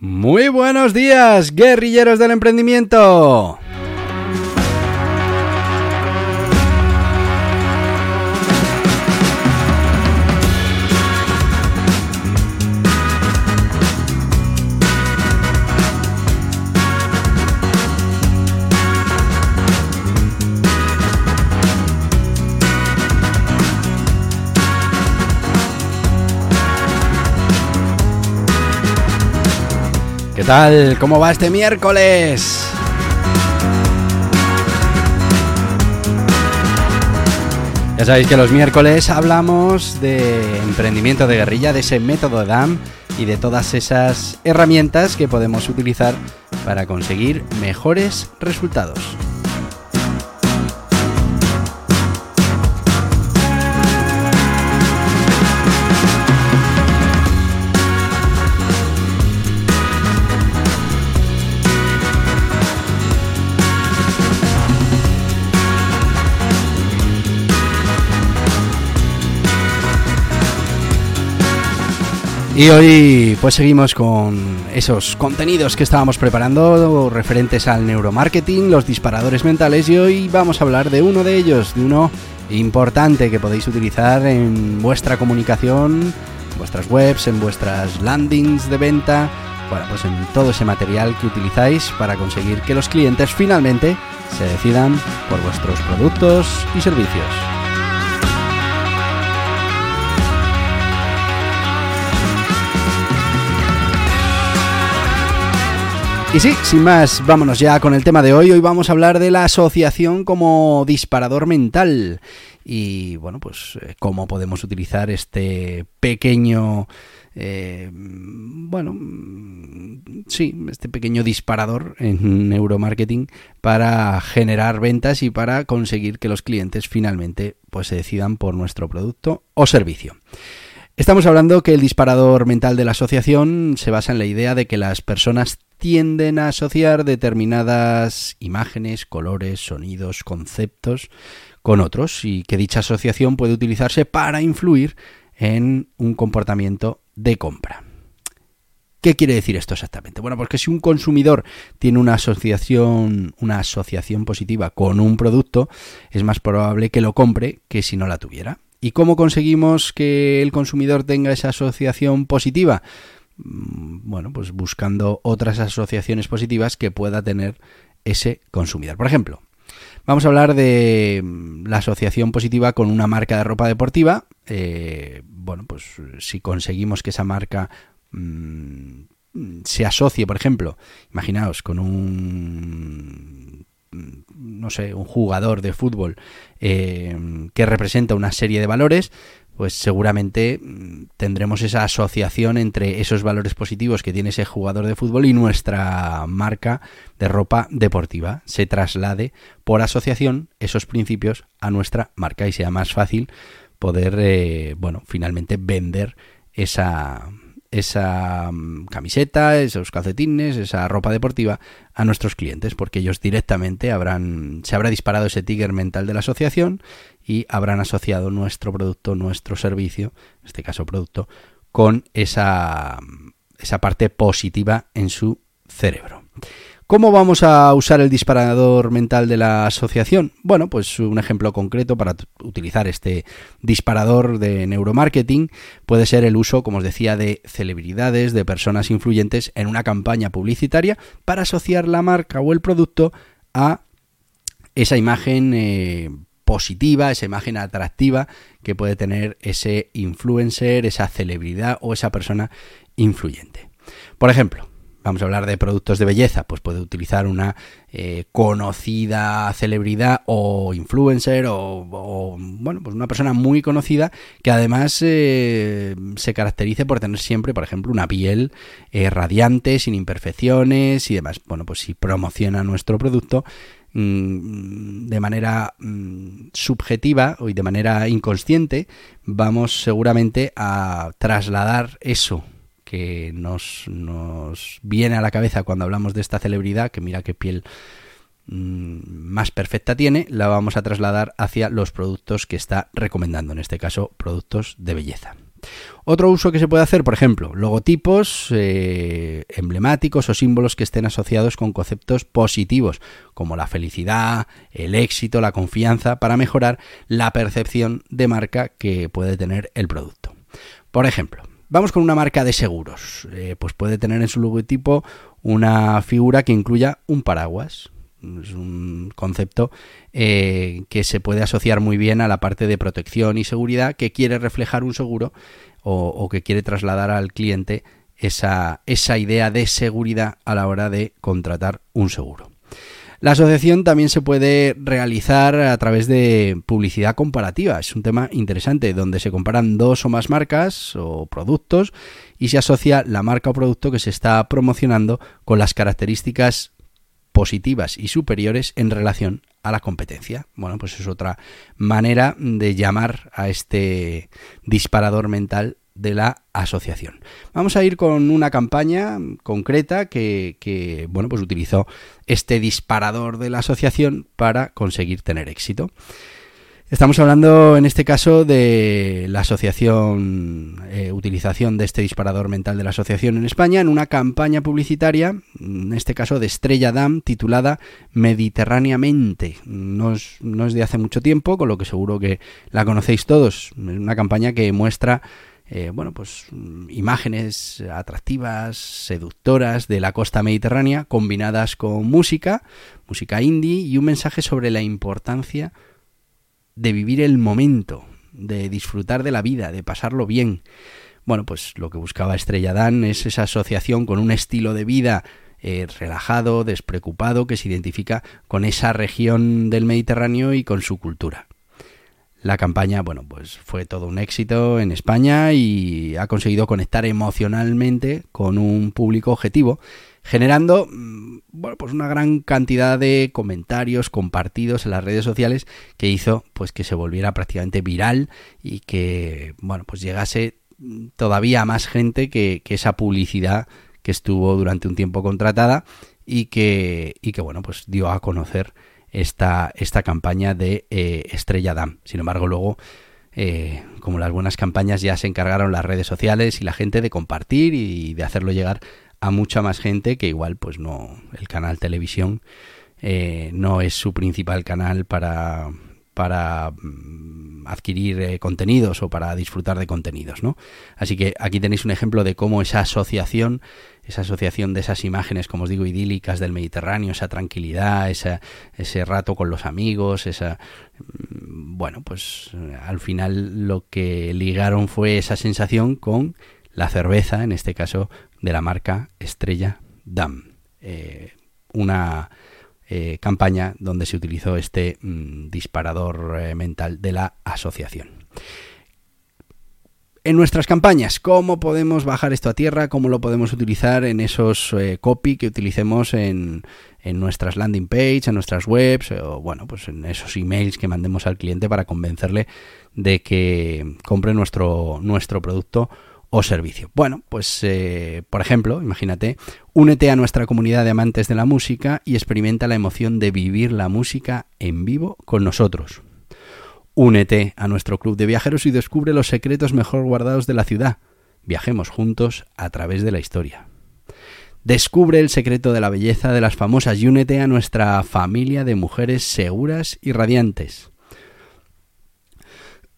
Muy buenos días, guerrilleros del emprendimiento. Tal? ¿Cómo va este miércoles? Ya sabéis que los miércoles hablamos de emprendimiento de guerrilla, de ese método DAM y de todas esas herramientas que podemos utilizar para conseguir mejores resultados. Y hoy pues seguimos con esos contenidos que estábamos preparando referentes al neuromarketing, los disparadores mentales y hoy vamos a hablar de uno de ellos, de uno importante que podéis utilizar en vuestra comunicación, vuestras webs, en vuestras landings de venta, bueno, pues en todo ese material que utilizáis para conseguir que los clientes finalmente se decidan por vuestros productos y servicios. Y sí, sin más, vámonos ya con el tema de hoy. Hoy vamos a hablar de la asociación como disparador mental. Y bueno, pues eh, cómo podemos utilizar este pequeño... Eh, bueno, sí, este pequeño disparador en neuromarketing para generar ventas y para conseguir que los clientes finalmente pues se decidan por nuestro producto o servicio. Estamos hablando que el disparador mental de la asociación se basa en la idea de que las personas tienden a asociar determinadas imágenes, colores, sonidos, conceptos con otros y que dicha asociación puede utilizarse para influir en un comportamiento de compra. ¿Qué quiere decir esto exactamente? Bueno, pues que si un consumidor tiene una asociación, una asociación positiva con un producto, es más probable que lo compre que si no la tuviera. ¿Y cómo conseguimos que el consumidor tenga esa asociación positiva? Mm, bueno, pues buscando otras asociaciones positivas que pueda tener ese consumidor. Por ejemplo, vamos a hablar de mm, la asociación positiva con una marca de ropa deportiva. Eh, bueno, pues si conseguimos que esa marca mm, se asocie, por ejemplo, imaginaos con un no sé, un jugador de fútbol eh, que representa una serie de valores, pues seguramente mm, tendremos esa asociación entre esos valores positivos que tiene ese jugador de fútbol y nuestra marca de ropa deportiva. Se traslade por asociación esos principios a nuestra marca y sea más fácil poder, eh, bueno, finalmente vender esa, esa mm, camiseta, esos calcetines, esa ropa deportiva a nuestros clientes, porque ellos directamente habrán, se habrá disparado ese tiger mental de la asociación y habrán asociado nuestro producto, nuestro servicio, en este caso producto, con esa, esa parte positiva en su cerebro. ¿Cómo vamos a usar el disparador mental de la asociación? Bueno, pues un ejemplo concreto para utilizar este disparador de neuromarketing puede ser el uso, como os decía, de celebridades, de personas influyentes en una campaña publicitaria para asociar la marca o el producto a esa imagen eh, positiva, esa imagen atractiva que puede tener ese influencer, esa celebridad o esa persona influyente. Por ejemplo, vamos a hablar de productos de belleza, pues puede utilizar una eh, conocida celebridad o influencer o, bueno, pues una persona muy conocida que además eh, se caracterice por tener siempre, por ejemplo, una piel eh, radiante, sin imperfecciones y demás. Bueno, pues si promociona nuestro producto, mm, de manera mm, subjetiva y de manera inconsciente, vamos seguramente a trasladar eso que nos, nos viene a la cabeza cuando hablamos de esta celebridad, que mira qué piel mm, más perfecta tiene, la vamos a trasladar hacia los productos que está recomendando, en este caso productos de belleza. Otro uso que se puede hacer, por ejemplo, logotipos eh, emblemáticos o símbolos que estén asociados con conceptos positivos, como la felicidad, el éxito, la confianza, para mejorar la percepción de marca que puede tener el producto. Por ejemplo, Vamos con una marca de seguros. Eh, pues puede tener en su logotipo una figura que incluya un paraguas. Es un concepto eh, que se puede asociar muy bien a la parte de protección y seguridad que quiere reflejar un seguro o, que quiere trasladar al cliente esa idea de seguridad a la hora de contratar un seguro. La asociación también se puede realizar a través de publicidad comparativa. Es un tema interesante donde se comparan dos o más marcas o productos y se asocia la marca o producto que se está promocionando con las características positivas y superiores en relación a la competencia. Bueno, pues es otra manera de llamar a este disparador mental de la asociación. Vamos a ir con una campaña concreta que, bueno, pues utilizó este disparador de la asociación para conseguir tener éxito. Estamos hablando en este caso de la asociación, eh, utilización de este disparador mental de la asociación en España en una campaña publicitaria, en este caso de Estrella Dam, titulada Mediterráneamente. No es, no es de hace mucho tiempo, con lo que seguro que la conocéis todos. Es una campaña que muestra eh, bueno, pues mm, imágenes atractivas, seductoras de la costa mediterránea, combinadas con música, música indie y un mensaje sobre la importancia de vivir el momento, de disfrutar de la vida, de pasarlo bien. Bueno, pues lo que buscaba Estrella Dan es esa asociación con un estilo de vida eh, relajado, despreocupado, que se identifica con esa región del Mediterráneo y con su cultura. La campaña, bueno, pues fue todo un éxito en España y ha conseguido conectar emocionalmente con un público objetivo, generando, mm, bueno, pues una gran cantidad de comentarios compartidos en las redes sociales que hizo pues que se volviera prácticamente viral y que, bueno, pues llegase todavía más gente que, que esa publicidad que estuvo durante un tiempo contratada y que, y que bueno, pues dio a conocer esta, esta campaña de eh, Estrella Dam. Sin embargo, luego, eh, como las buenas campañas, ya se encargaron las redes sociales y la gente de compartir y de hacerlo llegar a mucha más gente que igual, pues no, el canal televisión eh, no es su principal canal para, para mm, adquirir contenidos o para disfrutar de contenidos, ¿no? Así que aquí tenéis un ejemplo de cómo esa asociación esa asociación de esas imágenes, como os digo, idílicas del Mediterráneo, esa tranquilidad, ese rato con los amigos, esa... Mm, bueno, pues al final lo que ligaron fue esa sensación con la cerveza, en este caso de la marca Estrella Dam. Eh, una eh, campaña donde se utilizó este mm, disparador eh, mental de la asociación en nuestras campañas, cómo podemos bajar esto a tierra, cómo lo podemos utilizar en esos eh, copy que utilicemos en, en, nuestras landing page, en nuestras webs, o bueno, pues en esos emails que mandemos al cliente para convencerle de que compre nuestro, nuestro producto o servicio. Bueno, pues eh, por ejemplo, imagínate, únete a nuestra comunidad de amantes de la música y experimenta la emoción de vivir la música en vivo con nosotros. Únete a nuestro club de viajeros y descubre los secretos mejor guardados de la ciudad. Viajemos juntos a través de la historia. Descubre el secreto de la belleza de las famosas y únete a nuestra familia de mujeres seguras y radiantes.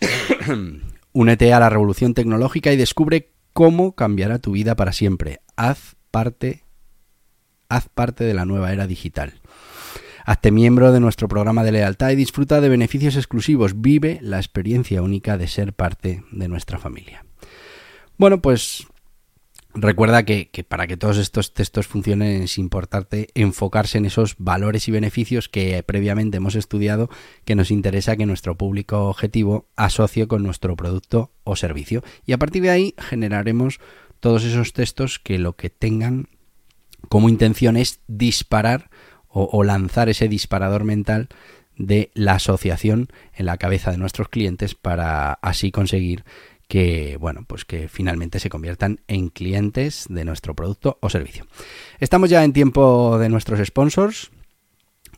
únete a la revolución tecnológica y descubre cómo cambiará tu vida para siempre. Haz parte, haz parte de la nueva era digital. Hazte miembro de nuestro programa de lealtad y disfruta de beneficios exclusivos. Vive la experiencia única de ser parte de nuestra familia. Bueno, pues Recuerda que, para que todos estos textos funcionen es importante enfocarse en esos valores y beneficios que previamente hemos estudiado que nos interesa que nuestro público objetivo asocie con nuestro producto o servicio. Y a partir de ahí generaremos todos esos textos que lo que tengan como intención es disparar o, lanzar ese disparador mental de la asociación en la cabeza de nuestros clientes para así conseguir que bueno, pues que finalmente se conviertan en clientes de nuestro producto o servicio. Estamos ya en tiempo de nuestros sponsors.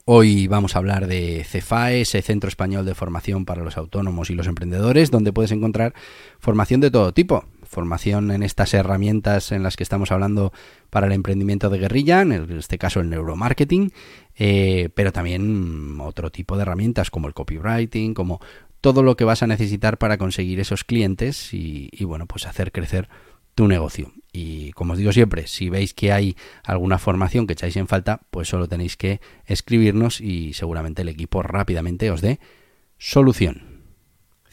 Hoy vamos a hablar de CEFAE, ese Centro Español de Formación para los Autónomos y los Emprendedores, donde puedes encontrar formación de todo tipo. Formación en estas herramientas en las que estamos hablando para el emprendimiento de guerrilla, en este caso el neuromarketing, eh, pero también otro tipo de herramientas como el copywriting, como todo lo que vas a necesitar para conseguir esos clientes y, bueno, pues hacer crecer tu negocio. Y como os digo siempre, si veis que hay alguna formación que echáis en falta, pues solo tenéis que escribirnos y seguramente el equipo rápidamente os dé solución.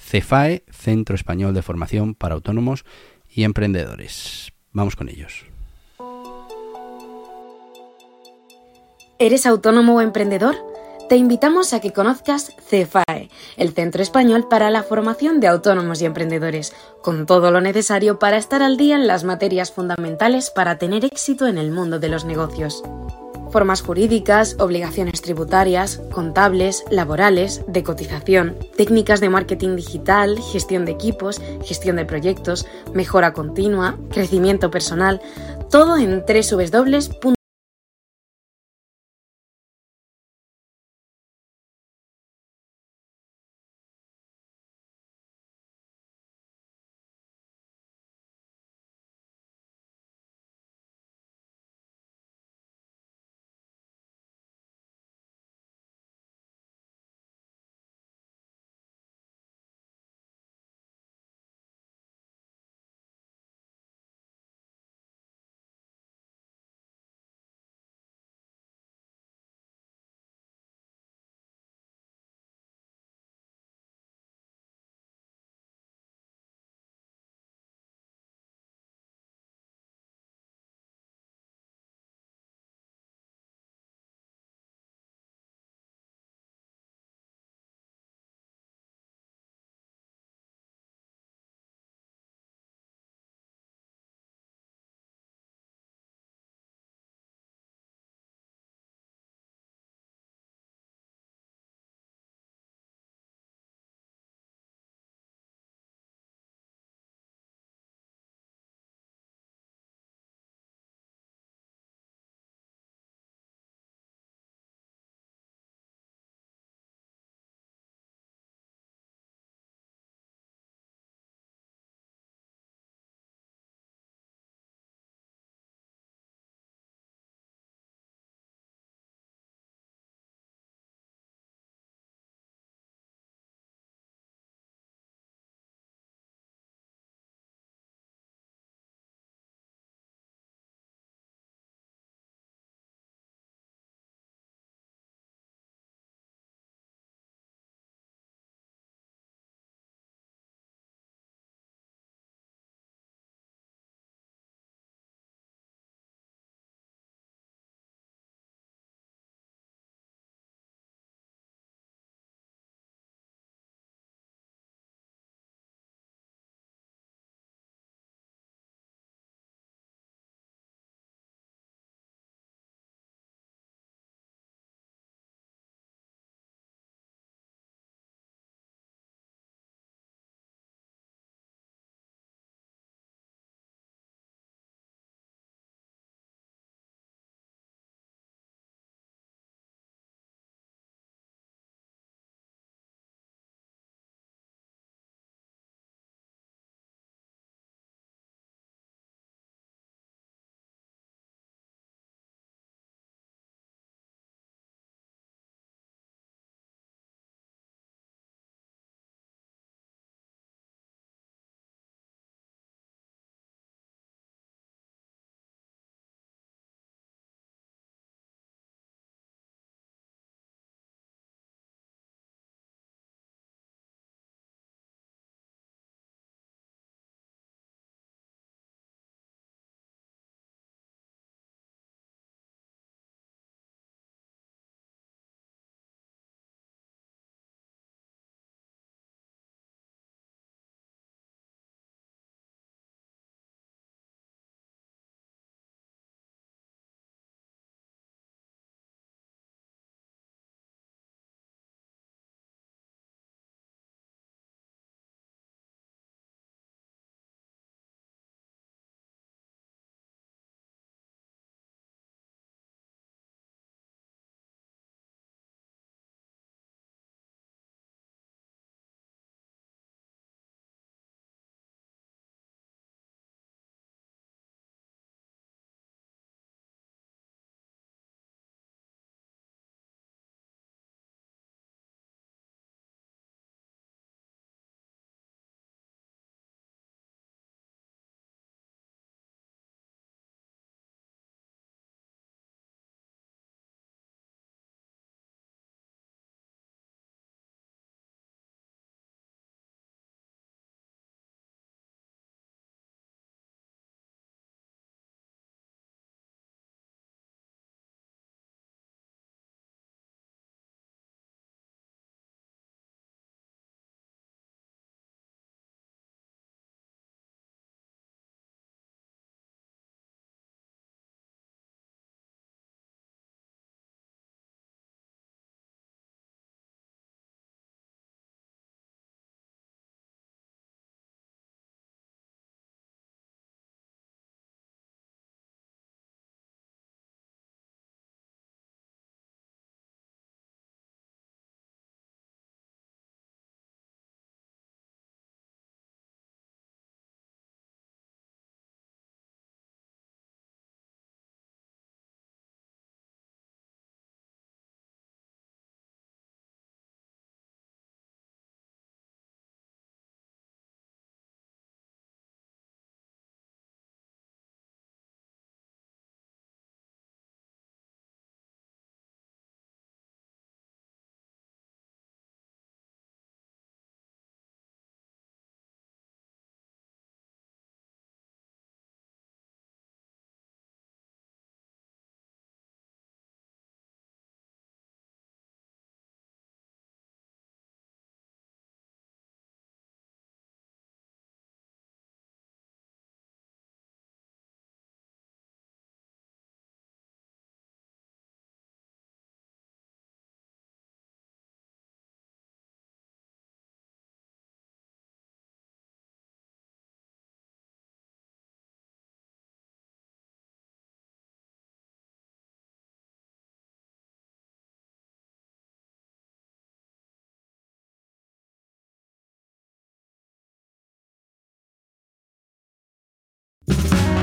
CEFAE, Centro Español de Formación para Autónomos y Emprendedores. Vamos con ellos. ¿Eres autónomo o emprendedor? te invitamos a que conozcas CEFAE, el Centro Español para la Formación de Autónomos y Emprendedores, con todo lo necesario para estar al día en las materias fundamentales para tener éxito en el mundo de los negocios. Formas jurídicas, obligaciones tributarias, contables, laborales, de cotización, técnicas de marketing digital, gestión de equipos, gestión de proyectos, mejora continua, crecimiento personal, todo en www